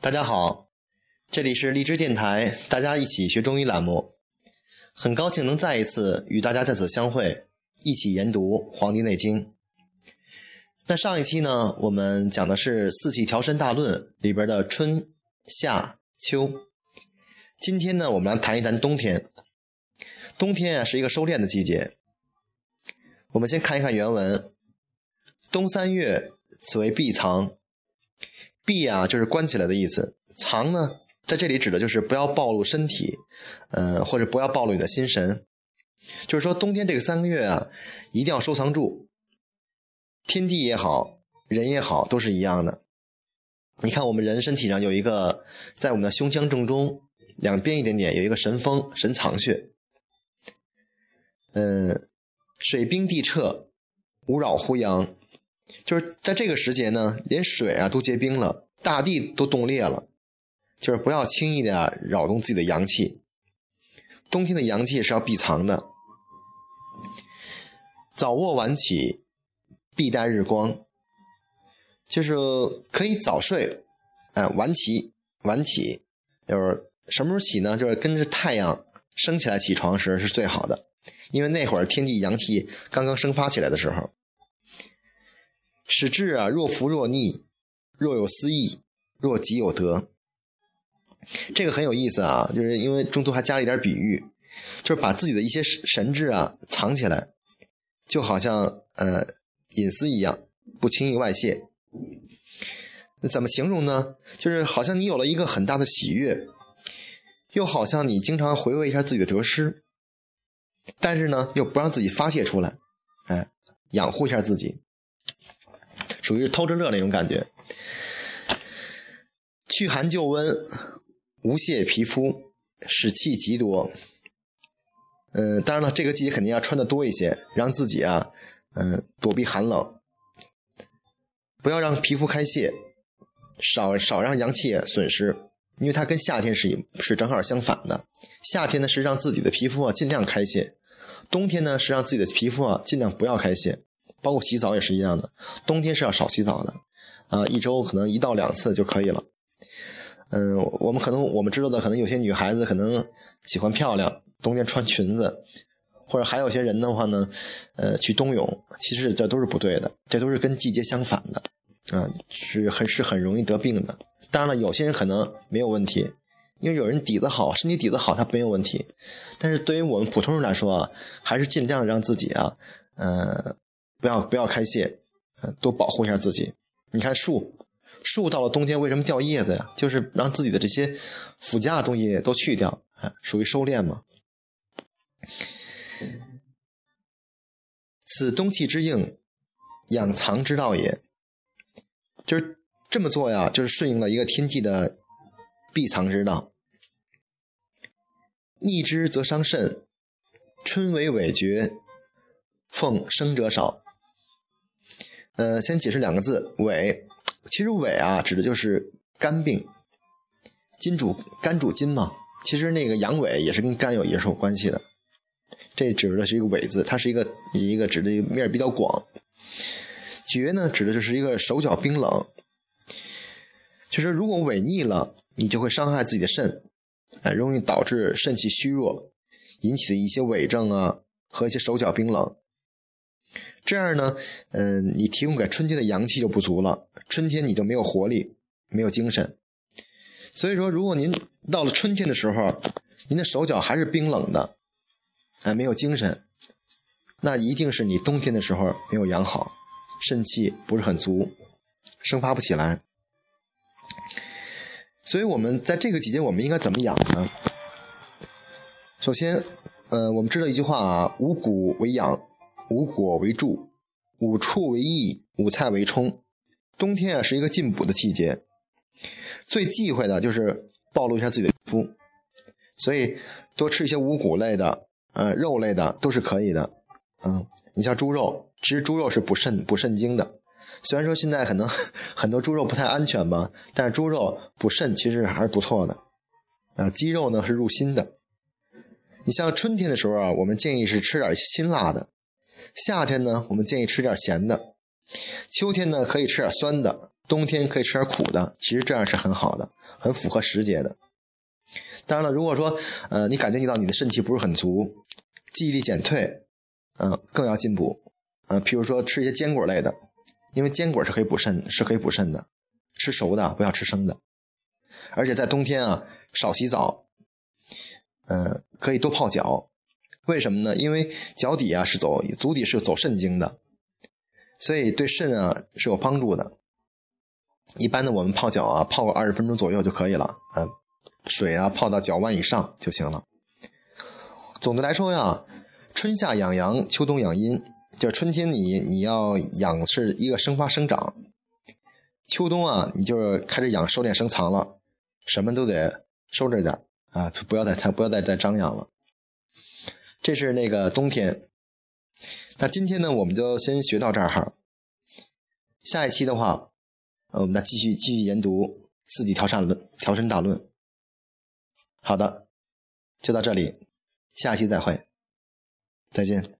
大家好，这里是荔枝电台，大家一起学中医栏目，很高兴能再一次与大家在此相会，一起研读《黄帝内经》。那上一期呢，我们讲的是《四气调身大论》里边的春、夏、秋。今天呢，我们来谈一谈冬天。冬天啊，是一个收敛的季节。我们先看一看原文：冬三月，此为闭藏。闭啊，就是关起来的意思。藏呢，在这里指的就是不要暴露身体，呃，或者不要暴露你的心神。就是说，冬天这个三个月啊，一定要收藏住。天地也好，人也好，都是一样的。你看，我们人身体上有一个，在我们的胸腔正中两边一点点有一个神风神藏穴。嗯，水冰地彻，无扰乎阳。就是在这个时节呢，连水啊都结冰了，大地都冻裂了。就是不要轻易的扰动自己的阳气。冬天的阳气是要避藏的。早卧晚起。必待日光，就是可以早睡，哎，晚起，晚起，就是什么时候起呢？就是跟着太阳升起来起床时是最好的，因为那会儿天地阳气刚刚生发起来的时候。使志啊，若浮若逆，若有思意，若己有得。这个很有意思啊，就是因为中途还加了一点比喻，就是把自己的一些神志啊藏起来，就好像呃。隐私一样，不轻易外泄。那怎么形容呢？就是好像你有了一个很大的喜悦，又好像你经常回味一下自己的得失，但是呢，又不让自己发泄出来，哎，养护一下自己，属于偷着乐那种感觉。驱寒救温，无泄皮肤，使气极多。嗯，当然了，这个季节肯定要穿的多一些，让自己啊。嗯，躲避寒冷，不要让皮肤开泄，少少让阳气损失，因为它跟夏天是是正好相反的。夏天呢是让自己的皮肤啊尽量开泄，冬天呢是让自己的皮肤啊尽量不要开泄，包括洗澡也是一样的。冬天是要少洗澡的，啊，一周可能一到两次就可以了。嗯，我们可能我们知道的，可能有些女孩子可能喜欢漂亮，冬天穿裙子。或者还有些人的话呢，呃，去冬泳，其实这都是不对的，这都是跟季节相反的，啊，是很是很容易得病的。当然了，有些人可能没有问题，因为有人底子好，身体底子好，他没有问题。但是对于我们普通人来说啊，还是尽量让自己啊，呃，不要不要开泄，呃，多保护一下自己。你看树，树到了冬天为什么掉叶子呀？就是让自己的这些附加的东西都去掉，啊，属于收敛嘛。此冬气之应，养藏之道也。就是这么做呀，就是顺应了一个天气的闭藏之道。逆之则伤肾，春为尾绝，奉生者少。呃，先解释两个字，痿。其实痿啊，指的就是肝病。金主肝主筋嘛，其实那个阳痿也是跟肝有也是有关系的。这指的是一个“痿”字，它是一个一个指的面比较广。厥呢，指的就是一个手脚冰冷，就是如果痿逆了，你就会伤害自己的肾，哎，容易导致肾气虚弱，引起的一些痿症啊和一些手脚冰冷。这样呢，嗯，你提供给春天的阳气就不足了，春天你就没有活力，没有精神。所以说，如果您到了春天的时候，您的手脚还是冰冷的。哎，没有精神，那一定是你冬天的时候没有养好，肾气不是很足，生发不起来。所以，我们在这个季节，我们应该怎么养呢？首先，呃，我们知道一句话啊：五谷为养，五果为助，五畜为益，五菜为充。冬天啊，是一个进补的季节，最忌讳的就是暴露一下自己的肤，所以多吃一些五谷类的。呃，肉类的都是可以的，嗯，你像猪肉，其实猪肉是补肾补肾精的。虽然说现在可能 很多猪肉不太安全吧，但是猪肉补肾其实还是不错的。啊，鸡肉呢是入心的。你像春天的时候啊，我们建议是吃点辛辣的；夏天呢，我们建议吃点咸的；秋天呢，可以吃点酸的；冬天可以吃点苦的，其实这样是很好的，很符合时节的。当然了，如果说呃你感觉到你的肾气不是很足，记忆力减退，嗯，更要进补，呃，譬如说吃一些坚果类的，因为坚果是可以补肾，是可以补肾的。吃熟的，不要吃生的。而且在冬天啊，少洗澡，嗯，可以多泡脚。为什么呢？因为脚底啊是走足底是走肾经的，所以对肾啊是有帮助的。一般的我们泡脚啊，泡个二十分钟左右就可以了，嗯，水啊泡到脚腕以上就行了。总的来说呀，春夏养阳，秋冬养阴。就春天你你要养是一个生发生长，秋冬啊你就开始养收敛生藏了，什么都得收着点啊，不要再太不要再再张扬了。这是那个冬天。那今天呢，我们就先学到这儿哈。下一期的话，呃，我们再继续继续研读《四季调善论》《调身大论》。好的，就到这里，下期再会，再见。